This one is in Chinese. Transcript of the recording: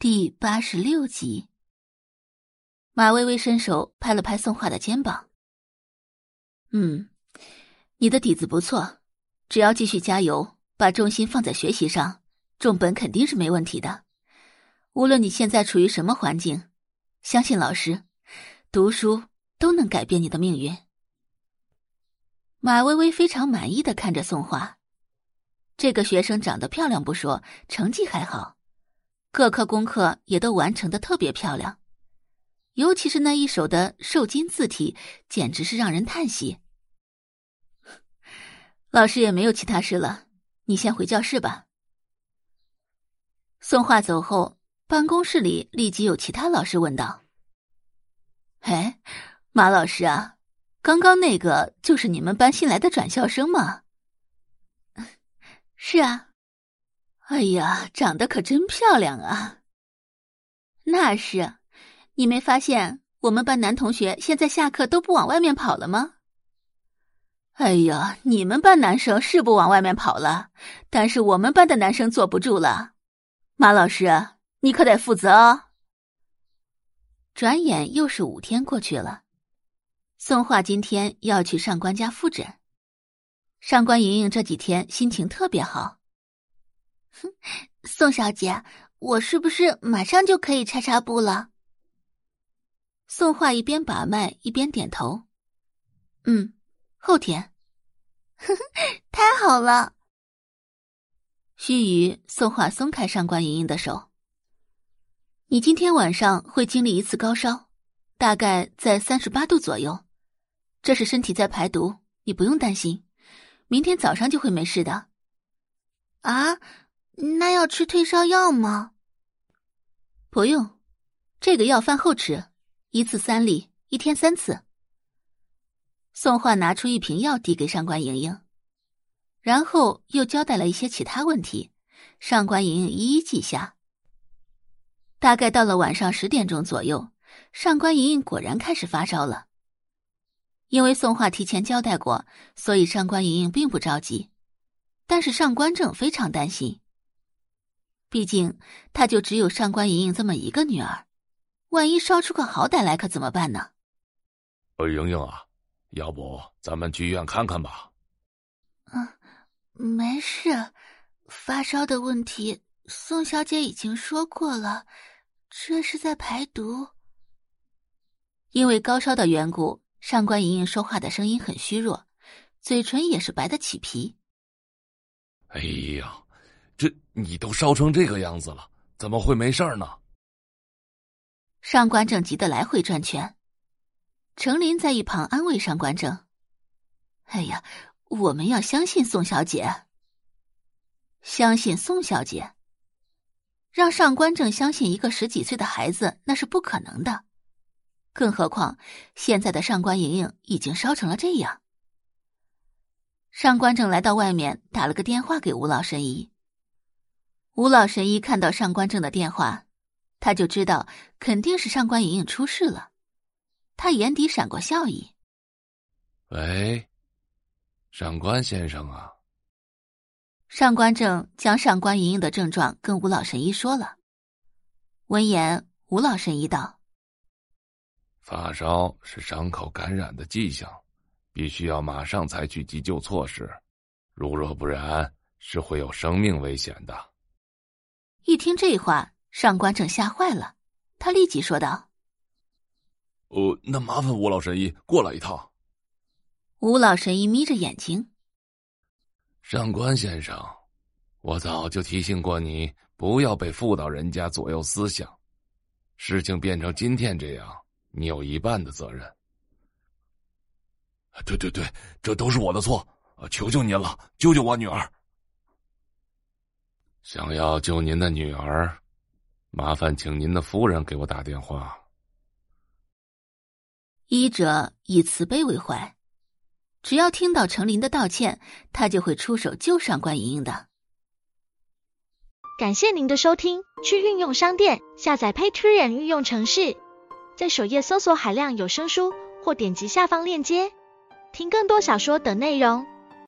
第八十六集，马薇薇伸手拍了拍宋画的肩膀。嗯，你的底子不错，只要继续加油，把重心放在学习上，重本肯定是没问题的。无论你现在处于什么环境，相信老师，读书都能改变你的命运。马薇薇非常满意的看着宋画，这个学生长得漂亮不说，成绩还好。各科功课也都完成的特别漂亮，尤其是那一手的瘦金字体，简直是让人叹息。老师也没有其他事了，你先回教室吧。宋画走后，办公室里立即有其他老师问道：“哎，马老师啊，刚刚那个就是你们班新来的转校生吗？”“ 是啊。”哎呀，长得可真漂亮啊！那是，你没发现我们班男同学现在下课都不往外面跑了吗？哎呀，你们班男生是不往外面跑了，但是我们班的男生坐不住了。马老师，你可得负责哦。转眼又是五天过去了，宋画今天要去上官家复诊，上官莹莹这几天心情特别好。哼，宋小姐，我是不是马上就可以拆纱布了？宋画一边把脉一边点头。嗯，后天。呵呵，太好了。须臾，宋画松开上官莹莹的手。你今天晚上会经历一次高烧，大概在三十八度左右，这是身体在排毒，你不用担心，明天早上就会没事的。啊？那要吃退烧药吗？不用，这个药饭后吃，一次三粒，一天三次。宋焕拿出一瓶药递给上官莹莹，然后又交代了一些其他问题，上官莹莹一一记下。大概到了晚上十点钟左右，上官莹莹果然开始发烧了。因为宋画提前交代过，所以上官莹莹并不着急，但是上官正非常担心。毕竟，他就只有上官莹莹这么一个女儿，万一烧出个好歹来，可怎么办呢？呃，莹莹啊，要不咱们去医院看看吧？嗯，没事，发烧的问题，宋小姐已经说过了，这是在排毒。因为高烧的缘故，上官莹莹说话的声音很虚弱，嘴唇也是白的起皮。哎呀！这你都烧成这个样子了，怎么会没事儿呢？上官正急得来回转圈，程琳在一旁安慰上官正：“哎呀，我们要相信宋小姐，相信宋小姐，让上官正相信一个十几岁的孩子那是不可能的，更何况现在的上官莹莹已经烧成了这样。”上官正来到外面，打了个电话给吴老神医。吴老神医看到上官正的电话，他就知道肯定是上官莹莹出事了。他眼底闪过笑意：“喂，上官先生啊。”上官正将上官莹莹的症状跟吴老神医说了。闻言，吴老神医道：“发烧是伤口感染的迹象，必须要马上采取急救措施，如若不然，是会有生命危险的。”一听这话，上官正吓坏了，他立即说道：“呃，那麻烦吴老神医过来一趟。”吴老神医眯着眼睛：“上官先生，我早就提醒过你，不要被妇道人家左右思想。事情变成今天这样，你有一半的责任。”“对对对，这都是我的错，求求您了，救救我女儿。”想要救您的女儿，麻烦请您的夫人给我打电话。医者以慈悲为怀，只要听到程琳的道歉，他就会出手救上官莹莹的。感谢您的收听，去运用商店下载 Patreon 运用城市，在首页搜索海量有声书，或点击下方链接听更多小说等内容。